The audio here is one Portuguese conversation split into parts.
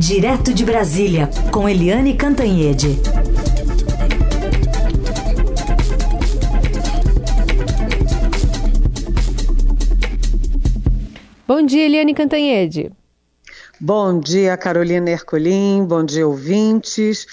Direto de Brasília, com Eliane Cantanhede. Bom dia, Eliane Cantanhede. Bom dia, Carolina Herculin. Bom dia, ouvintes.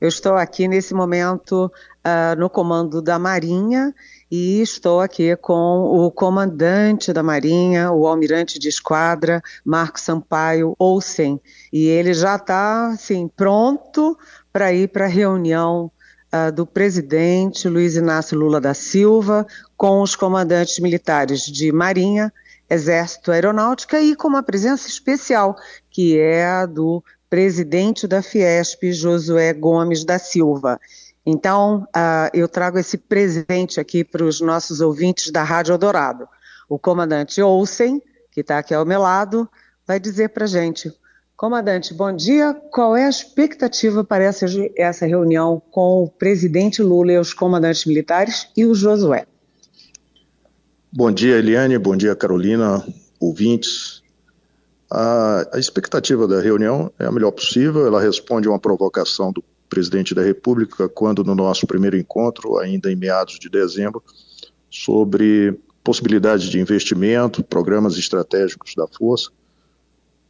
Eu estou aqui nesse momento uh, no comando da Marinha e estou aqui com o comandante da Marinha, o almirante de esquadra, Marco Sampaio Olsen. E ele já está assim, pronto para ir para a reunião uh, do presidente Luiz Inácio Lula da Silva com os comandantes militares de Marinha, Exército Aeronáutica e com uma presença especial, que é a do presidente da Fiesp, Josué Gomes da Silva. Então, uh, eu trago esse presente aqui para os nossos ouvintes da Rádio Eldorado. O comandante Olsen, que está aqui ao meu lado, vai dizer para a gente. Comandante, bom dia. Qual é a expectativa para essa, essa reunião com o presidente Lula e os comandantes militares e o Josué? Bom dia, Eliane. Bom dia, Carolina, ouvintes. A, a expectativa da reunião é a melhor possível. Ela responde a uma provocação do presidente da República, quando no nosso primeiro encontro, ainda em meados de dezembro, sobre possibilidades de investimento, programas estratégicos da Força,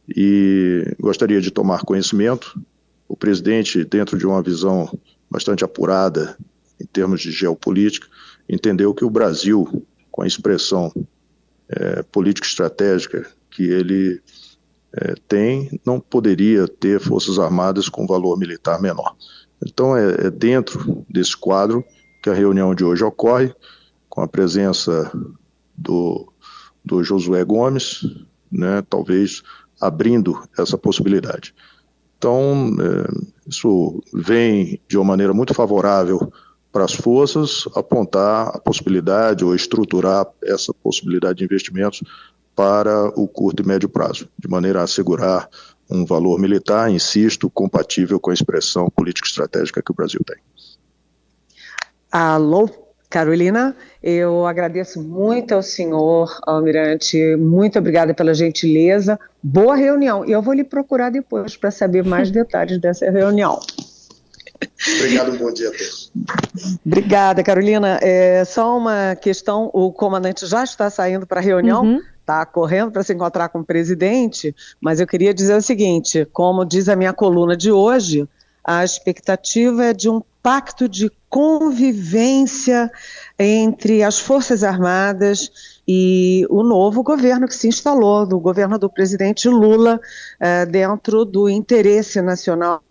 e gostaria de tomar conhecimento. O presidente, dentro de uma visão bastante apurada em termos de geopolítica, entendeu que o Brasil, com a expressão é, política estratégica que ele é, tem, não poderia ter forças armadas com valor militar menor. Então, é, é dentro desse quadro que a reunião de hoje ocorre, com a presença do, do Josué Gomes, né, talvez abrindo essa possibilidade. Então, é, isso vem de uma maneira muito favorável para as forças apontar a possibilidade ou estruturar essa possibilidade de investimentos para o curto e médio prazo, de maneira a assegurar um valor militar, insisto, compatível com a expressão política estratégica que o Brasil tem. Alô, Carolina, eu agradeço muito ao senhor Almirante, muito obrigada pela gentileza, boa reunião. E eu vou lhe procurar depois para saber mais detalhes dessa reunião. Obrigado, um bom dia a todos. Obrigada, Carolina. É, só uma questão: o comandante já está saindo para a reunião. Uhum está correndo para se encontrar com o presidente, mas eu queria dizer o seguinte: como diz a minha coluna de hoje, a expectativa é de um pacto de convivência entre as Forças Armadas e o novo governo que se instalou, do governo do presidente Lula, eh, dentro do interesse nacional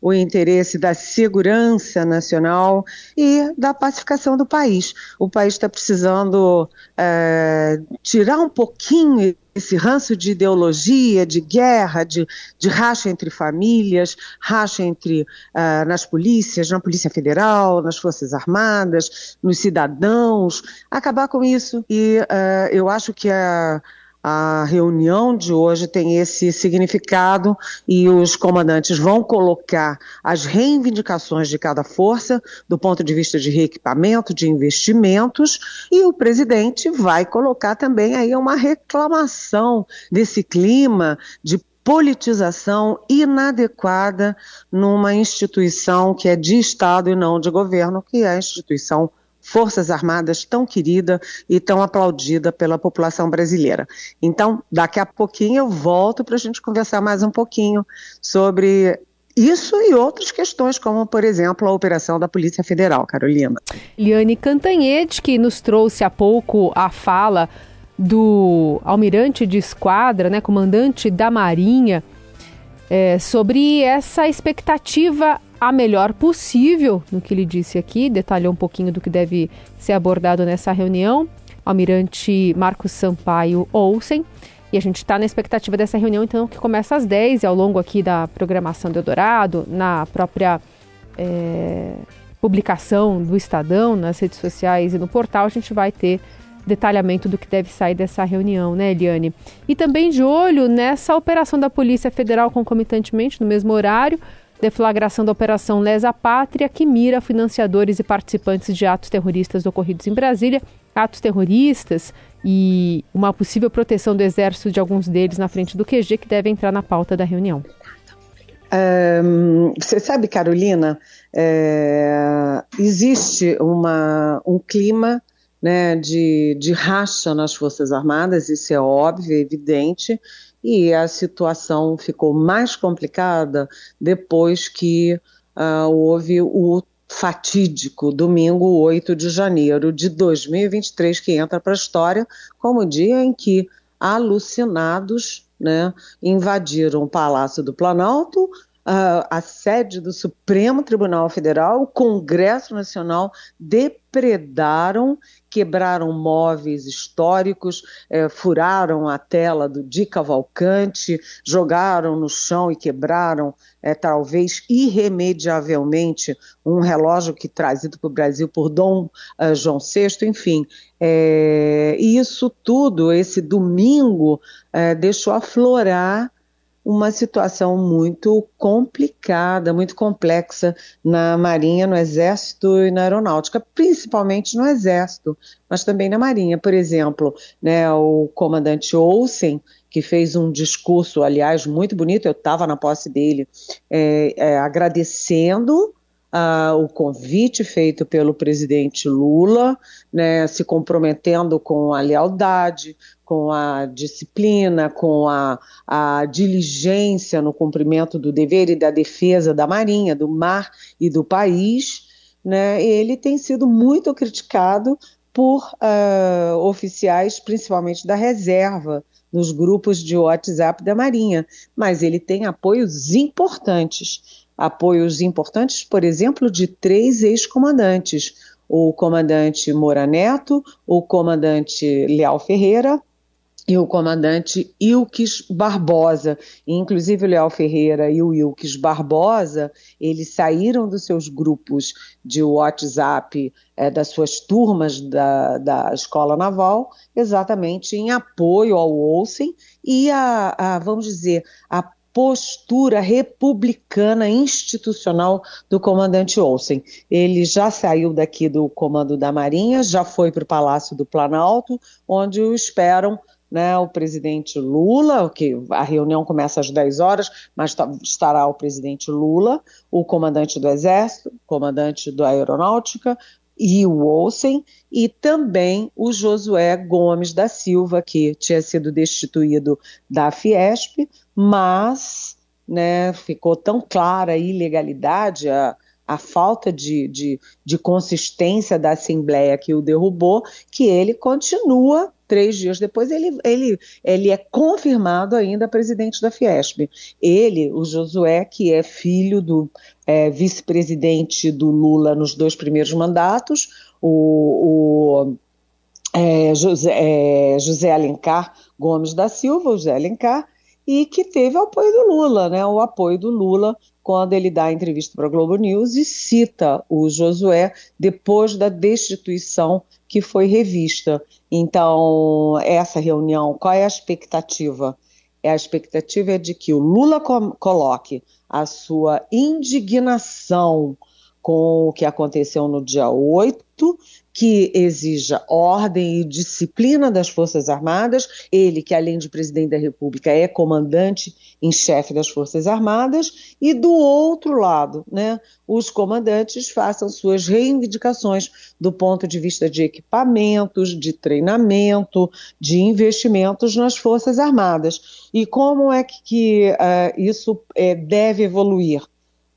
o interesse da segurança nacional e da pacificação do país. O país está precisando é, tirar um pouquinho esse ranço de ideologia, de guerra, de, de racha entre famílias, racha entre uh, nas polícias, na Polícia Federal, nas Forças Armadas, nos cidadãos, acabar com isso. E uh, eu acho que a a reunião de hoje tem esse significado e os comandantes vão colocar as reivindicações de cada força do ponto de vista de reequipamento, de investimentos, e o presidente vai colocar também aí uma reclamação desse clima de politização inadequada numa instituição que é de Estado e não de governo, que é a instituição Forças Armadas tão querida e tão aplaudida pela população brasileira. Então, daqui a pouquinho eu volto para a gente conversar mais um pouquinho sobre isso e outras questões, como, por exemplo, a operação da Polícia Federal, Carolina. Liane Cantanhete, que nos trouxe há pouco a fala do almirante de esquadra, né, comandante da Marinha, é, sobre essa expectativa a melhor possível no que ele disse aqui, detalhou um pouquinho do que deve ser abordado nessa reunião. Almirante Marcos Sampaio Olsen. E a gente está na expectativa dessa reunião, então, que começa às 10 e ao longo aqui da programação do Eldorado, na própria é, publicação do Estadão, nas redes sociais e no portal, a gente vai ter detalhamento do que deve sair dessa reunião, né, Eliane? E também de olho nessa operação da Polícia Federal concomitantemente, no mesmo horário, deflagração da Operação Lesa Pátria, que mira financiadores e participantes de atos terroristas ocorridos em Brasília, atos terroristas e uma possível proteção do exército de alguns deles na frente do QG, que deve entrar na pauta da reunião. Um, você sabe, Carolina, é, existe uma, um clima né, de, de racha nas Forças Armadas, isso é óbvio, é evidente, e a situação ficou mais complicada depois que uh, houve o fatídico domingo 8 de janeiro de 2023, que entra para a história como o dia em que alucinados né, invadiram o Palácio do Planalto, a, a sede do Supremo Tribunal Federal, o Congresso Nacional, depredaram, quebraram móveis históricos, é, furaram a tela do Di Cavalcante, jogaram no chão e quebraram, é, talvez irremediavelmente, um relógio que trazido para o Brasil por Dom uh, João VI, enfim. É, isso tudo, esse domingo, deixou aflorar uma situação muito complicada, muito complexa na Marinha, no Exército e na Aeronáutica, principalmente no Exército, mas também na Marinha. Por exemplo, né, o comandante Olsen, que fez um discurso, aliás, muito bonito, eu estava na posse dele, é, é, agradecendo uh, o convite feito pelo presidente Lula, né, se comprometendo com a lealdade, com a disciplina, com a, a diligência no cumprimento do dever e da defesa da Marinha, do mar e do país, né, ele tem sido muito criticado por uh, oficiais, principalmente da reserva, nos grupos de WhatsApp da Marinha, mas ele tem apoios importantes apoios importantes, por exemplo, de três ex-comandantes: o comandante Moura Neto, o comandante Leal Ferreira e o comandante Ilques Barbosa. Inclusive o Leal Ferreira e o Ilques Barbosa, eles saíram dos seus grupos de WhatsApp, é, das suas turmas da, da Escola Naval, exatamente em apoio ao Olsen e a, a vamos dizer, a postura republicana institucional do comandante Olsen. Ele já saiu daqui do comando da Marinha, já foi para o Palácio do Planalto, onde o esperam né, o presidente Lula, que a reunião começa às 10 horas, mas tá, estará o presidente Lula, o comandante do Exército, comandante da Aeronáutica, e o Olsen, e também o Josué Gomes da Silva, que tinha sido destituído da Fiesp, mas né, ficou tão clara a ilegalidade, a, a falta de, de, de consistência da Assembleia que o derrubou, que ele continua três dias depois, ele, ele, ele é confirmado ainda presidente da Fiesp. Ele, o Josué, que é filho do é, vice-presidente do Lula nos dois primeiros mandatos, o, o é, José, é, José Alencar Gomes da Silva, José Alencar, e que teve o apoio do Lula, né? O apoio do Lula quando ele dá a entrevista para a Globo News e cita o Josué depois da destituição que foi revista. Então, essa reunião, qual é a expectativa? É a expectativa é de que o Lula coloque a sua indignação com o que aconteceu no dia 8 que exija ordem e disciplina das Forças Armadas, ele que além de presidente da República é comandante em chefe das Forças Armadas, e do outro lado, né, os comandantes façam suas reivindicações do ponto de vista de equipamentos, de treinamento, de investimentos nas Forças Armadas. E como é que, uh, isso é, deve evoluir?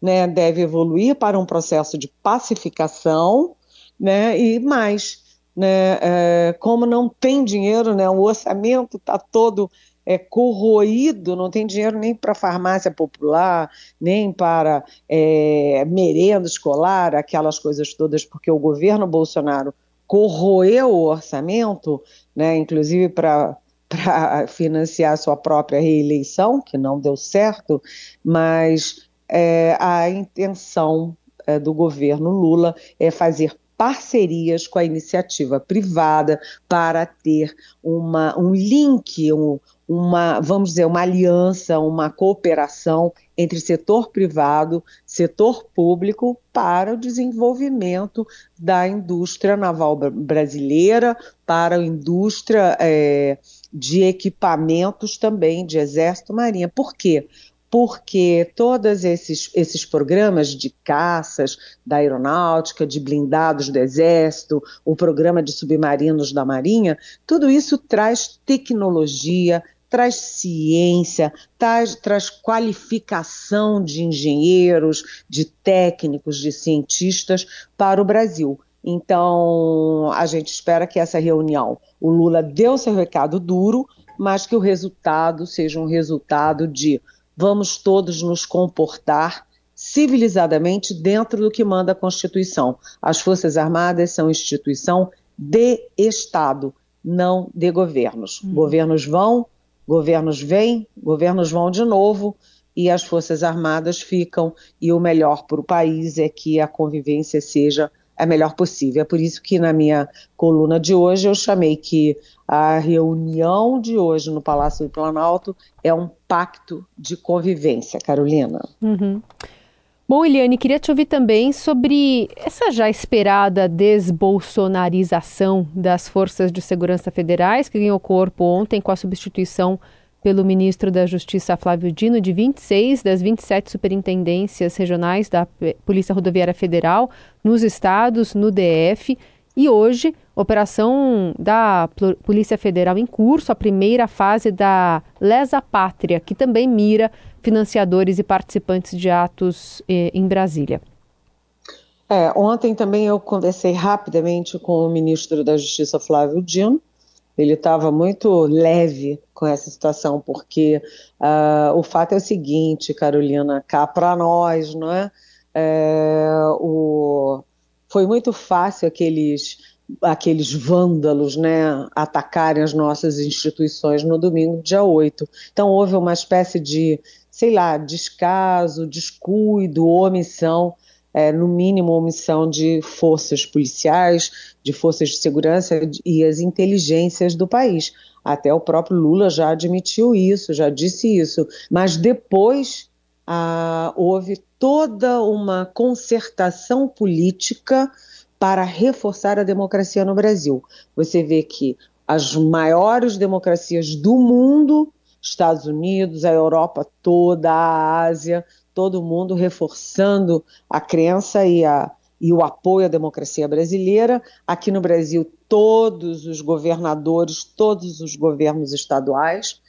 Né, deve evoluir para um processo de pacificação né? E mais, né? É, como não tem dinheiro, né? O orçamento está todo é, corroído, não tem dinheiro nem para farmácia popular, nem para é, merenda escolar, aquelas coisas todas, porque o governo Bolsonaro corroeu o orçamento, né, inclusive para para financiar sua própria reeleição, que não deu certo, mas é, a intenção é, do governo Lula é fazer parcerias com a iniciativa privada para ter uma, um link, um, uma, vamos dizer, uma aliança, uma cooperação entre setor privado, setor público para o desenvolvimento da indústria naval brasileira, para a indústria é, de equipamentos também de Exército Marinha. Por quê? Porque todos esses, esses programas de caças da aeronáutica, de blindados do exército, o programa de submarinos da marinha, tudo isso traz tecnologia, traz ciência, traz, traz qualificação de engenheiros, de técnicos, de cientistas para o Brasil. Então, a gente espera que essa reunião, o Lula deu seu recado duro, mas que o resultado seja um resultado de vamos todos nos comportar civilizadamente dentro do que manda a Constituição. As Forças Armadas são instituição de Estado, não de governos. Uhum. Governos vão, governos vêm, governos vão de novo e as Forças Armadas ficam, e o melhor para o país é que a convivência seja a melhor possível. É por isso que na minha coluna de hoje eu chamei que a reunião de hoje no Palácio do Planalto é um pacto de convivência, Carolina. Uhum. Bom, Eliane, queria te ouvir também sobre essa já esperada desbolsonarização das forças de segurança federais, que ganhou corpo ontem com a substituição pelo ministro da Justiça Flávio Dino de 26 das 27 superintendências regionais da Polícia Rodoviária Federal nos estados, no DF. E hoje, operação da Polícia Federal em curso, a primeira fase da Lesa Pátria, que também mira financiadores e participantes de atos eh, em Brasília. É, ontem também eu conversei rapidamente com o ministro da Justiça Flávio Dino, ele estava muito leve com essa situação, porque uh, o fato é o seguinte, Carolina, cá para nós, não é? é o, foi muito fácil aqueles aqueles vândalos, né, atacarem as nossas instituições no domingo, dia 8. Então houve uma espécie de, sei lá, descaso, descuido, omissão é, no mínimo, omissão de forças policiais, de forças de segurança e as inteligências do país. Até o próprio Lula já admitiu isso, já disse isso. Mas depois ah, houve toda uma concertação política para reforçar a democracia no Brasil. Você vê que as maiores democracias do mundo, Estados Unidos, a Europa toda, a Ásia, todo mundo reforçando a crença e, a, e o apoio à democracia brasileira. Aqui no Brasil, todos os governadores, todos os governos estaduais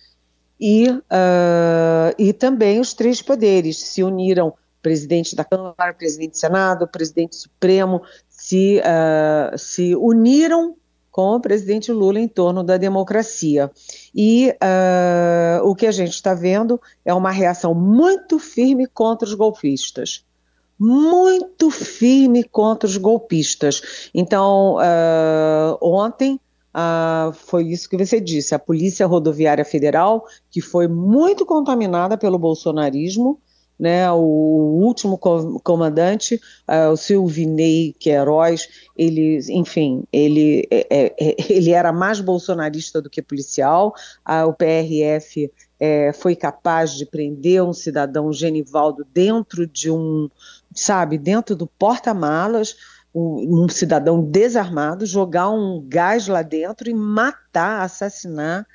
e, uh, e também os três poderes se uniram presidente da Câmara, presidente do Senado, presidente Supremo, se, uh, se uniram com o presidente Lula em torno da democracia. E uh, o que a gente está vendo é uma reação muito firme contra os golpistas. Muito firme contra os golpistas. Então, uh, ontem uh, foi isso que você disse: a Polícia Rodoviária Federal, que foi muito contaminada pelo bolsonarismo, né, o último comandante, uh, o Silvinei Queiroz, ele, enfim, ele, é, é, é ele era mais bolsonarista do que policial, uh, o PRF é, foi capaz de prender um cidadão Genivaldo dentro de um, sabe, dentro do porta-malas, um, um, cidadão desarmado, jogar um gás lá dentro e matar, assassinar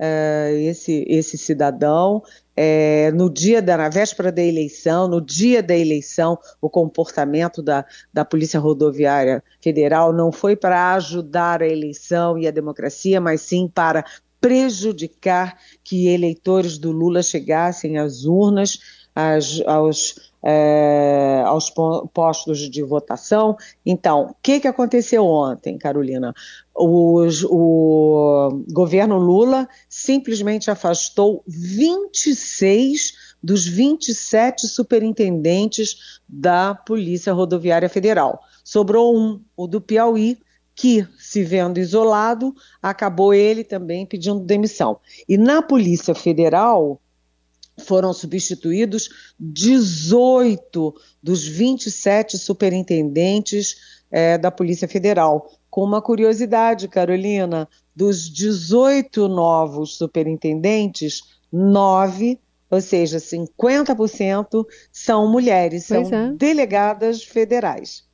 uh, esse, esse cidadão é, no dia da, na véspera da eleição, no dia da eleição, o comportamento da, da Polícia Rodoviária Federal não foi para ajudar a eleição e a democracia, mas sim para prejudicar que eleitores do Lula chegassem às urnas, às, aos, é, aos postos de votação. Então, o que, que aconteceu ontem, Carolina? Os, o governo Lula simplesmente afastou 26 dos 27 superintendentes da Polícia Rodoviária Federal. Sobrou um, o do Piauí, que, se vendo isolado, acabou ele também pedindo demissão. E na Polícia Federal, foram substituídos 18 dos 27 superintendentes é, da Polícia Federal. Com uma curiosidade, Carolina, dos 18 novos superintendentes, nove, ou seja, 50%, são mulheres, pois são é. delegadas federais.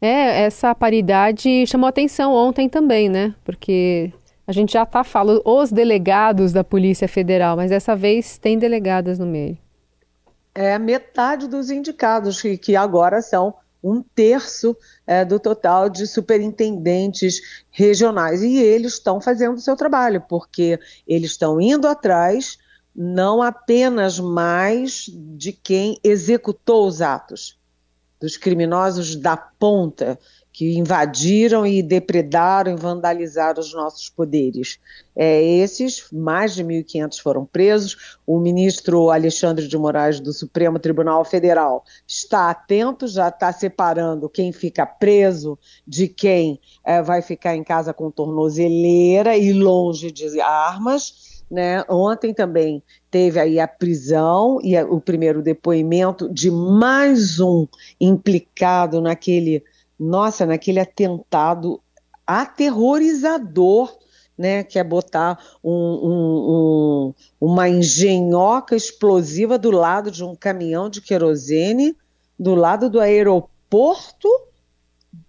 É, essa paridade chamou atenção ontem também, né? Porque A gente já está falando os delegados da Polícia Federal, mas dessa vez tem delegadas no meio. É metade dos indicados, que, que agora são um terço é, do total de superintendentes regionais. E eles estão fazendo o seu trabalho, porque eles estão indo atrás não apenas mais de quem executou os atos, dos criminosos da ponta, que invadiram e depredaram e vandalizaram os nossos poderes. É, esses, mais de 1.500 foram presos. O ministro Alexandre de Moraes do Supremo Tribunal Federal está atento, já está separando quem fica preso de quem é, vai ficar em casa com tornozeleira e longe de armas. Né? Ontem também teve aí a prisão e o primeiro depoimento de mais um implicado naquele nossa, naquele atentado aterrorizador, né, que é botar um, um, um, uma engenhoca explosiva do lado de um caminhão de querosene, do lado do aeroporto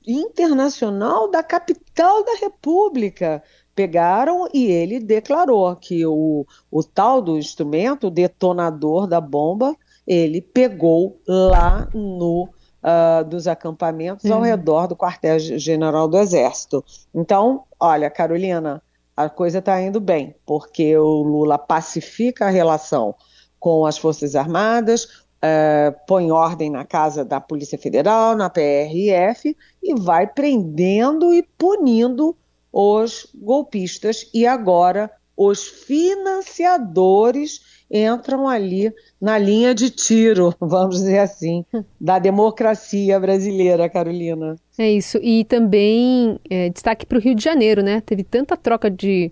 internacional da capital da República. Pegaram e ele declarou que o, o tal do instrumento, o detonador da bomba, ele pegou lá no uh, dos acampamentos uhum. ao redor do quartel-general do Exército. Então, olha, Carolina, a coisa está indo bem, porque o Lula pacifica a relação com as Forças Armadas, uh, põe ordem na casa da Polícia Federal, na PRF, e vai prendendo e punindo os golpistas e agora os financiadores entram ali na linha de tiro, vamos dizer assim, da democracia brasileira, Carolina. É isso. E também é, destaque para o Rio de Janeiro, né? Teve tanta troca de,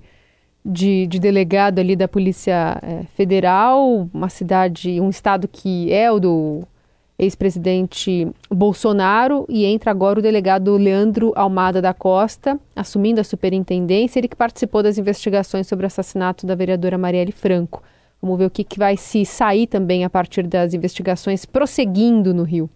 de, de delegado ali da Polícia é, Federal, uma cidade, um estado que é o do ex-presidente Bolsonaro e entra agora o delegado Leandro Almada da Costa, assumindo a superintendência, ele que participou das investigações sobre o assassinato da vereadora Marielle Franco. Vamos ver o que, que vai se sair também a partir das investigações prosseguindo no Rio.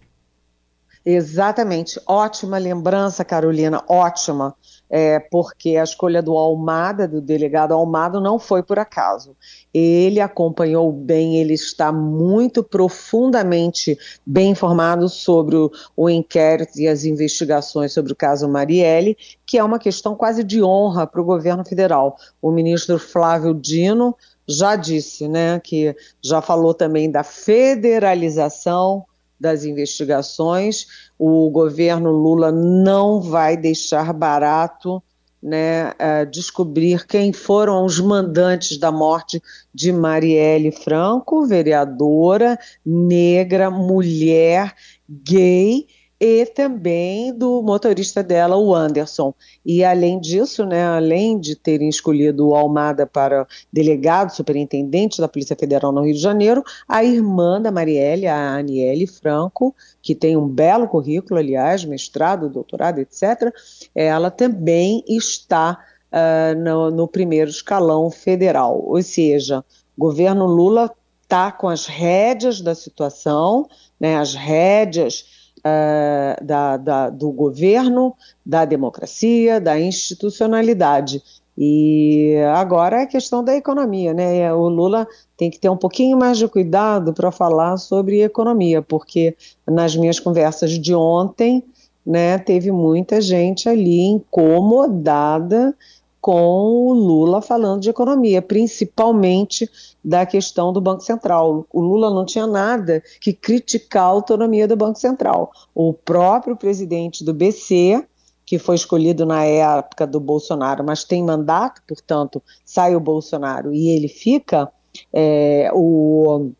Exatamente, ótima lembrança, Carolina, ótima, é, porque a escolha do Almada, do delegado Almada, não foi por acaso. Ele acompanhou bem, ele está muito profundamente bem informado sobre o, o inquérito e as investigações sobre o caso Marielle, que é uma questão quase de honra para o governo federal. O ministro Flávio Dino já disse, né, que já falou também da federalização das investigações. O governo Lula não vai deixar barato né, uh, descobrir quem foram os mandantes da morte de Marielle Franco, vereadora, negra, mulher, gay e também do motorista dela, o Anderson. E além disso, né, além de terem escolhido o Almada para delegado, superintendente da Polícia Federal no Rio de Janeiro, a irmã da Marielle, a Aniele Franco, que tem um belo currículo, aliás, mestrado, doutorado, etc., ela também está uh, no, no primeiro escalão federal. Ou seja, o governo Lula está com as rédeas da situação, né, as rédeas uh, da, da, do governo, da democracia, da institucionalidade. E agora é a questão da economia, né? O Lula tem que ter um pouquinho mais de cuidado para falar sobre economia, porque nas minhas conversas de ontem, né, teve muita gente ali incomodada com o Lula falando de economia, principalmente da questão do Banco Central. O Lula não tinha nada que criticar a autonomia do Banco Central. O próprio presidente do BC, que foi escolhido na época do Bolsonaro, mas tem mandato, portanto, sai o Bolsonaro e ele fica, é, o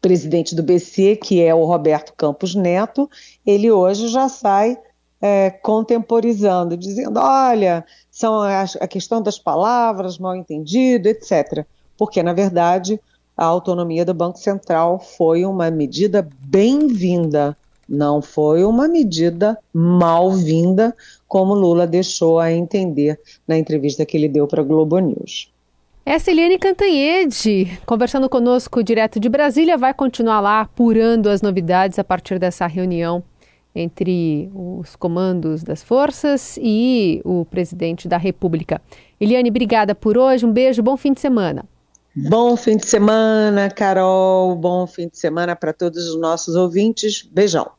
presidente do BC, que é o Roberto Campos Neto, ele hoje já sai é, contemporizando, dizendo: olha, são a, a questão das palavras, mal entendido, etc. Porque, na verdade, a autonomia do Banco Central foi uma medida bem-vinda, não foi uma medida mal-vinda, como Lula deixou a entender na entrevista que ele deu para a Globo News. Essa Eliane Cantanhede, conversando conosco direto de Brasília, vai continuar lá apurando as novidades a partir dessa reunião entre os comandos das forças e o presidente da República. Eliane, obrigada por hoje, um beijo, bom fim de semana. Bom fim de semana, Carol, bom fim de semana para todos os nossos ouvintes. Beijão.